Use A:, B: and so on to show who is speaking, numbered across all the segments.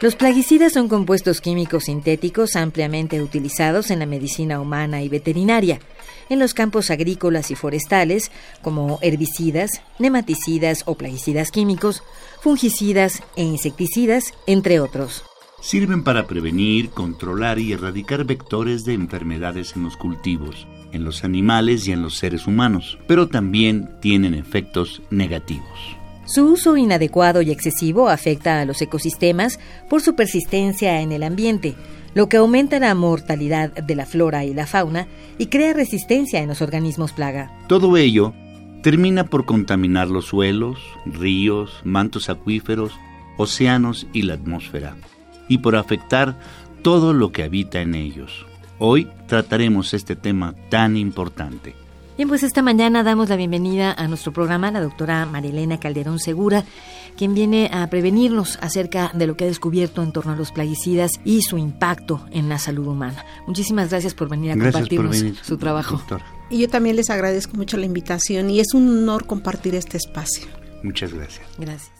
A: Los plaguicidas son compuestos químicos sintéticos ampliamente utilizados en la medicina humana y veterinaria, en los campos agrícolas y forestales, como herbicidas, nematicidas o plaguicidas químicos, fungicidas e insecticidas, entre otros.
B: Sirven para prevenir, controlar y erradicar vectores de enfermedades en los cultivos, en los animales y en los seres humanos, pero también tienen efectos negativos.
A: Su uso inadecuado y excesivo afecta a los ecosistemas por su persistencia en el ambiente, lo que aumenta la mortalidad de la flora y la fauna y crea resistencia en los organismos plaga.
B: Todo ello termina por contaminar los suelos, ríos, mantos acuíferos, océanos y la atmósfera, y por afectar todo lo que habita en ellos. Hoy trataremos este tema tan importante.
A: Bien, pues esta mañana damos la bienvenida a nuestro programa la doctora Marilena Calderón Segura, quien viene a prevenirnos acerca de lo que ha descubierto en torno a los plaguicidas y su impacto en la salud humana. Muchísimas gracias por venir a compartirnos su trabajo.
C: Y yo también les agradezco mucho la invitación y es un honor compartir este espacio.
B: Muchas gracias.
A: Gracias.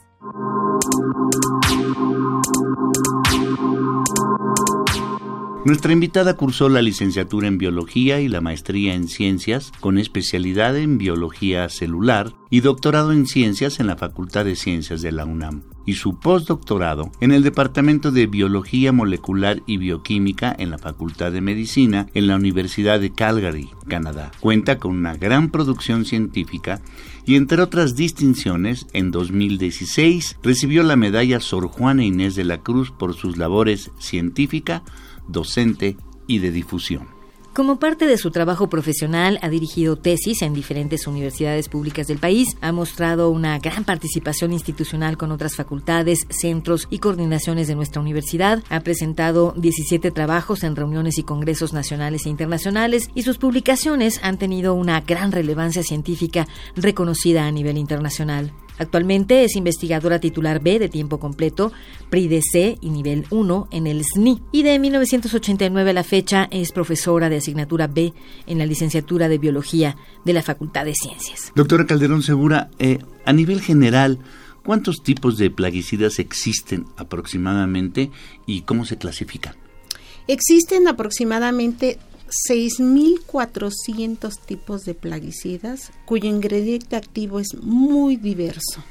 B: Nuestra invitada cursó la licenciatura en biología y la maestría en ciencias con especialidad en biología celular y doctorado en ciencias en la Facultad de Ciencias de la UNAM y su postdoctorado en el Departamento de Biología Molecular y Bioquímica en la Facultad de Medicina en la Universidad de Calgary, Canadá. Cuenta con una gran producción científica y entre otras distinciones, en 2016 recibió la medalla Sor Juana Inés de la Cruz por sus labores científica, docente y de difusión.
A: Como parte de su trabajo profesional, ha dirigido tesis en diferentes universidades públicas del país, ha mostrado una gran participación institucional con otras facultades, centros y coordinaciones de nuestra universidad, ha presentado 17 trabajos en reuniones y congresos nacionales e internacionales y sus publicaciones han tenido una gran relevancia científica reconocida a nivel internacional. Actualmente es investigadora titular B de tiempo completo, PRI de C y nivel 1 en el SNI. Y de 1989 a la fecha es profesora de asignatura B en la licenciatura de Biología de la Facultad de Ciencias.
B: Doctora Calderón Segura, eh, a nivel general, ¿cuántos tipos de plaguicidas existen aproximadamente y cómo se clasifican?
C: Existen aproximadamente 6.400 tipos de plaguicidas cuyo ingrediente activo es muy diverso.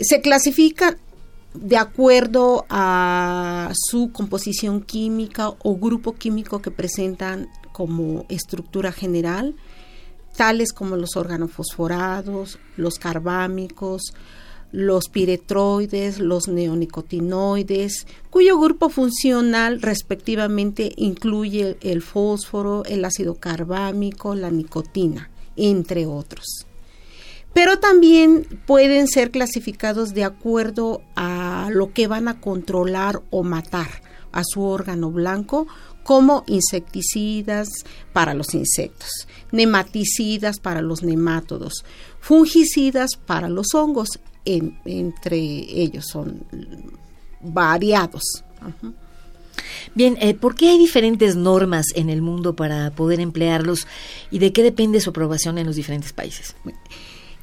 C: Se clasifican de acuerdo a su composición química o grupo químico que presentan como estructura general, tales como los organofosforados, los carbámicos, los piretroides, los neonicotinoides, cuyo grupo funcional respectivamente incluye el fósforo, el ácido carbámico, la nicotina, entre otros. Pero también pueden ser clasificados de acuerdo a lo que van a controlar o matar a su órgano blanco como insecticidas para los insectos, nematicidas para los nemátodos, fungicidas para los hongos entre ellos, son variados.
A: Bien, eh, ¿por qué hay diferentes normas en el mundo para poder emplearlos y de qué depende su aprobación en los diferentes países?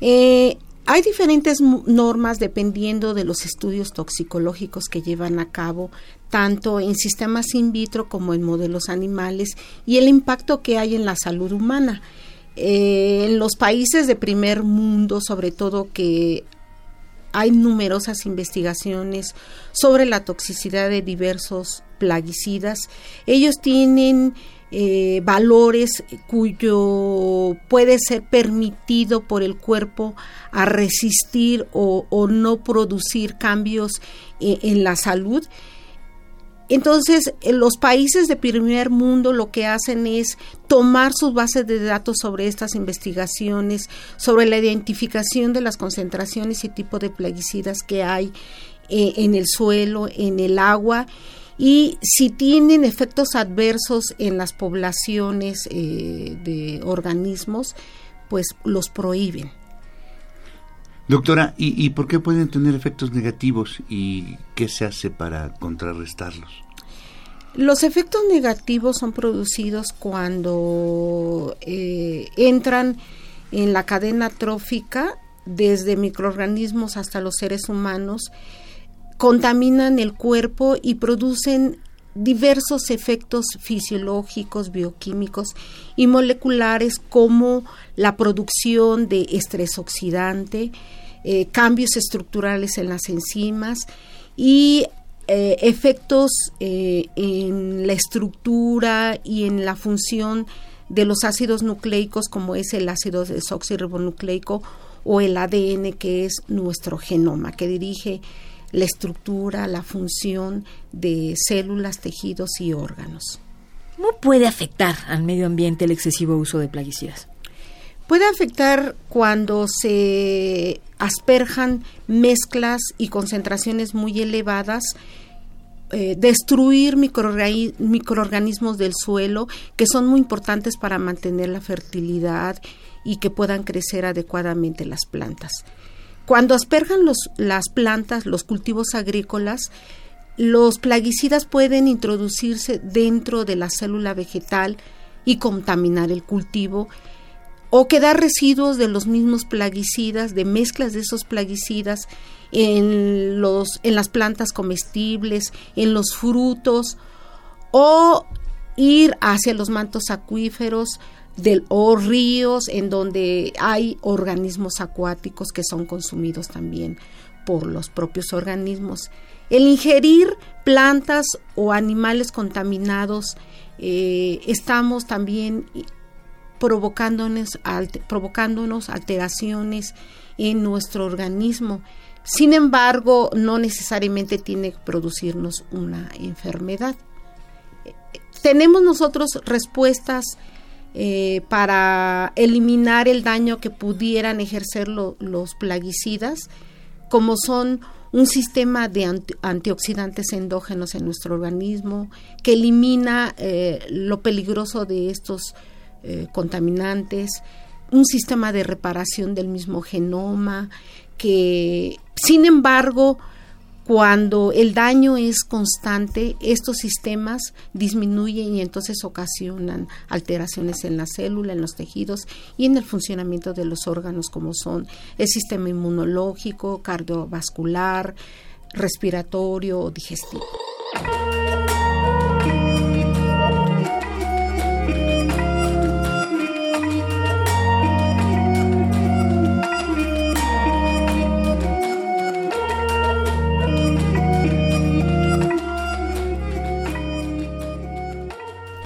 C: Eh, hay diferentes normas dependiendo de los estudios toxicológicos que llevan a cabo, tanto en sistemas in vitro como en modelos animales, y el impacto que hay en la salud humana. Eh, en los países de primer mundo, sobre todo que hay numerosas investigaciones sobre la toxicidad de diversos plaguicidas. Ellos tienen eh, valores cuyo puede ser permitido por el cuerpo a resistir o, no producir cambios eh, en la salud entonces, los países de primer mundo lo que hacen es tomar sus bases de datos sobre estas investigaciones, sobre la identificación de las concentraciones y tipo de plaguicidas que hay eh, en el suelo, en el agua y si tienen efectos adversos en las poblaciones eh, de organismos, pues los prohíben.
B: Doctora, ¿y, por qué pueden tener efectos negativos y qué se hace para contrarrestarlos?
C: Los efectos negativos son producidos cuando eh, entran en la cadena trófica desde microorganismos hasta los seres humanos, contaminan el cuerpo y producen diversos efectos fisiológicos, bioquímicos y moleculares como la producción de estrés oxidante, eh, cambios estructurales en las enzimas y eh, efectos eh, en la estructura y en la función de los ácidos nucleicos como es el ácido desoxirribonucleico o el ADN que es nuestro genoma que dirige la estructura, la función de células, tejidos y órganos.
A: ¿Cómo puede afectar al medio ambiente el excesivo uso de plaguicidas?
C: Puede afectar cuando se asperjan mezclas y concentraciones muy elevadas, eh, destruir microorganismos del suelo que son muy importantes para mantener la fertilidad y que puedan crecer adecuadamente las plantas. Cuando asperjan los, las plantas, los cultivos agrícolas, los plaguicidas pueden introducirse dentro de la célula vegetal y contaminar el cultivo o quedar residuos de los mismos plaguicidas, de mezclas de esos plaguicidas en, los, en las plantas comestibles, en los frutos, o ir hacia los mantos acuíferos del, o ríos en donde hay organismos acuáticos que son consumidos también por los propios organismos. El ingerir plantas o animales contaminados, eh, estamos también provocándonos, provocándonos alteraciones en nuestro organismo. Sin embargo, no necesariamente tiene que producirnos una enfermedad. Tenemos nosotros respuestas eh, para eliminar el daño que pudieran ejercer los plaguicidas, como son un sistema de antioxidantes endógenos en nuestro organismo, que elimina eh, lo peligroso de estos eh, contaminantes, un sistema de reparación del mismo genoma, que sin embargo, cuando el daño es constante, estos sistemas disminuyen y entonces ocasionan alteraciones en la célula, en los tejidos y en el funcionamiento de los órganos como son el sistema inmunológico, cardiovascular, respiratorio o digestivo.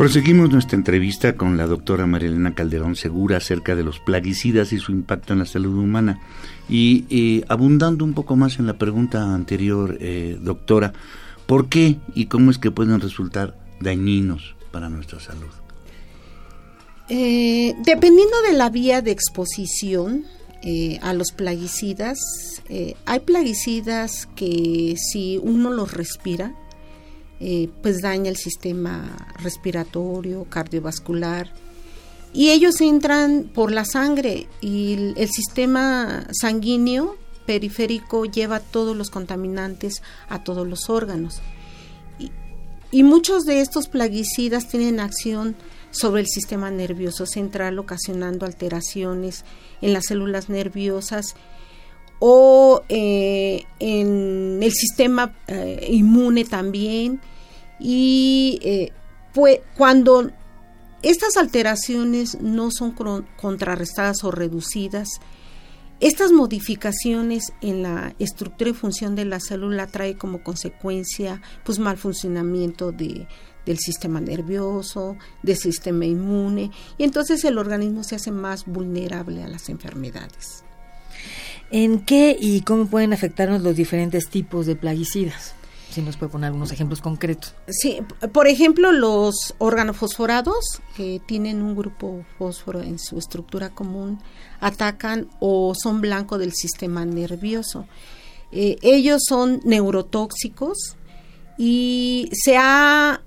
B: Proseguimos nuestra entrevista con la doctora Marilena Calderón Segura acerca de los plaguicidas y su impacto en la salud humana. Y eh, abundando un poco más en la pregunta anterior, eh, doctora, ¿por qué y cómo es que pueden resultar dañinos para nuestra salud?
C: Eh, dependiendo de la vía de exposición a los plaguicidas, hay plaguicidas que si uno los respira, eh, pues daña el sistema respiratorio, cardiovascular. Y ellos entran por la sangre y el, sistema sanguíneo periférico lleva todos los contaminantes a todos los órganos. Y, y, muchos de estos plaguicidas tienen acción sobre el sistema nervioso central, ocasionando alteraciones en las células nerviosas o eh, en el sistema eh, inmune también. Y pues, cuando estas alteraciones no son contrarrestadas o reducidas, estas modificaciones en la estructura y función de la célula trae como consecuencia pues mal funcionamiento de, del sistema nervioso, del sistema inmune y entonces el organismo se hace más vulnerable a las enfermedades.
A: ¿En qué y cómo pueden afectarnos los diferentes tipos de plaguicidas? Si nos puede poner algunos ejemplos concretos.
C: Sí, por ejemplo, los organofosforados, que tienen un grupo fósforo en su estructura común, atacan o son blanco del sistema nervioso. Eh, ellos son neurotóxicos y se ha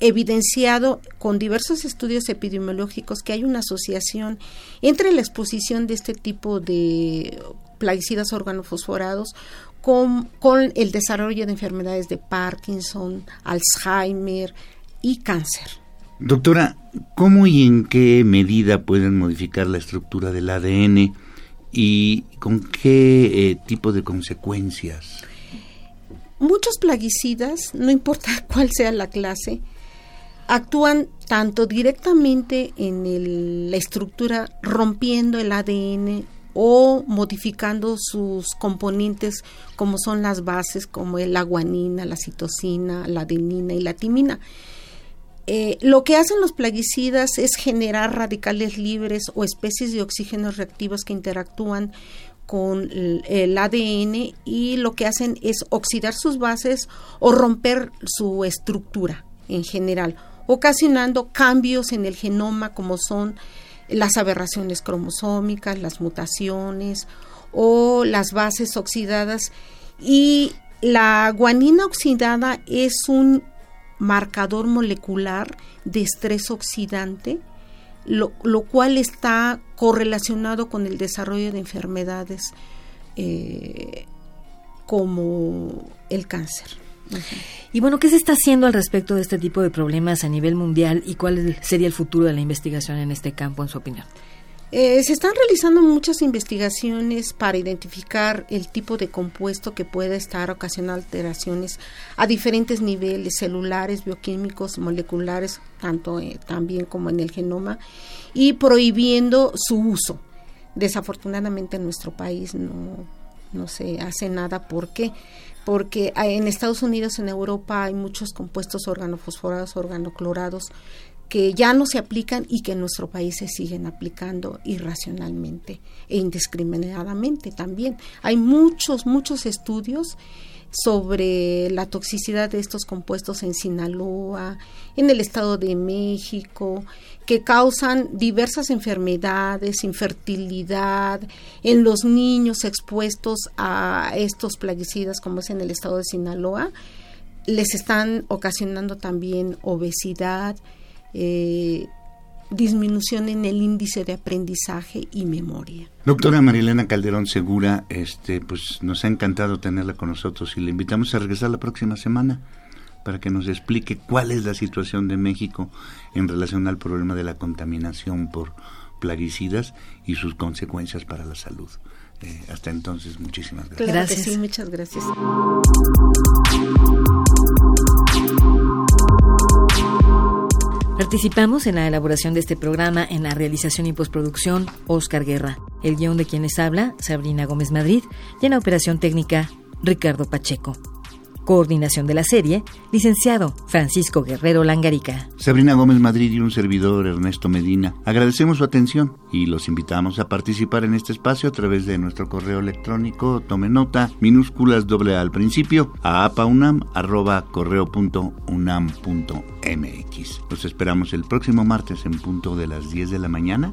C: evidenciado con diversos estudios epidemiológicos que hay una asociación entre la exposición de este tipo de plaguicidas organofosforados con, con el desarrollo de enfermedades de Parkinson, Alzheimer y cáncer.
B: Doctora, ¿cómo y en qué medida pueden modificar la estructura del ADN y con qué eh, tipo de consecuencias?
C: Muchos plaguicidas, no importa cuál sea la clase, actúan tanto directamente en la estructura rompiendo el ADN o modificando sus componentes como son las bases como la guanina, la citosina, la adenina y la timina. Eh, lo que hacen los plaguicidas es generar radicales libres o especies de oxígenos reactivos que interactúan con el ADN y lo que hacen es oxidar sus bases o romper su estructura en general ocasionando cambios en el genoma como son las aberraciones cromosómicas, las mutaciones o las bases oxidadas y la guanina oxidada es un marcador molecular de estrés oxidante, lo, cual está correlacionado con el desarrollo de enfermedades eh, como el cáncer.
A: Y bueno, ¿qué se está haciendo al respecto de este tipo de problemas a nivel mundial y cuál sería el futuro de la investigación en este campo, en su opinión?
C: Eh, se están realizando muchas investigaciones para identificar el tipo de compuesto que puede estar ocasionando alteraciones a diferentes niveles celulares, bioquímicos, moleculares, tanto eh, también como en el genoma, y prohibiendo su uso. Desafortunadamente en nuestro país no, no se hace nada porque porque en Estados Unidos, en Europa hay muchos compuestos organofosforados, organoclorados que ya no se aplican y que en nuestro país se siguen aplicando irracionalmente e indiscriminadamente también. Hay muchos, muchos estudios sobre la toxicidad de estos compuestos en Sinaloa, en el Estado de México, que causan diversas enfermedades, infertilidad en los niños expuestos a estos plaguicidas, como es en el Estado de Sinaloa, les están ocasionando también obesidad, eh, disminución en el índice de aprendizaje y memoria.
B: Doctora Marilena Calderón Segura, este, pues nos ha encantado tenerla con nosotros y le invitamos a regresar la próxima semana para que nos explique cuál es la situación de México en relación al problema de la contaminación por plaguicidas y sus consecuencias para la salud. Eh, hasta entonces, muchísimas gracias.
C: gracias. sí, muchas gracias.
A: Participamos en la elaboración de este programa en la realización y postproducción Oscar Guerra, el guion de quienes habla Sabrina Gómez Madrid y en la operación técnica Ricardo Pacheco. Coordinación de la serie, licenciado Francisco Guerrero Langarica.
B: Sabrina Gómez Madrid y un servidor Ernesto Medina. Agradecemos su atención y los invitamos a participar en este espacio a través de nuestro correo electrónico, tome nota, minúsculas doble al principio, a apaunam arroba correo.unam.mx. Los esperamos el próximo martes en punto de las 10 de la mañana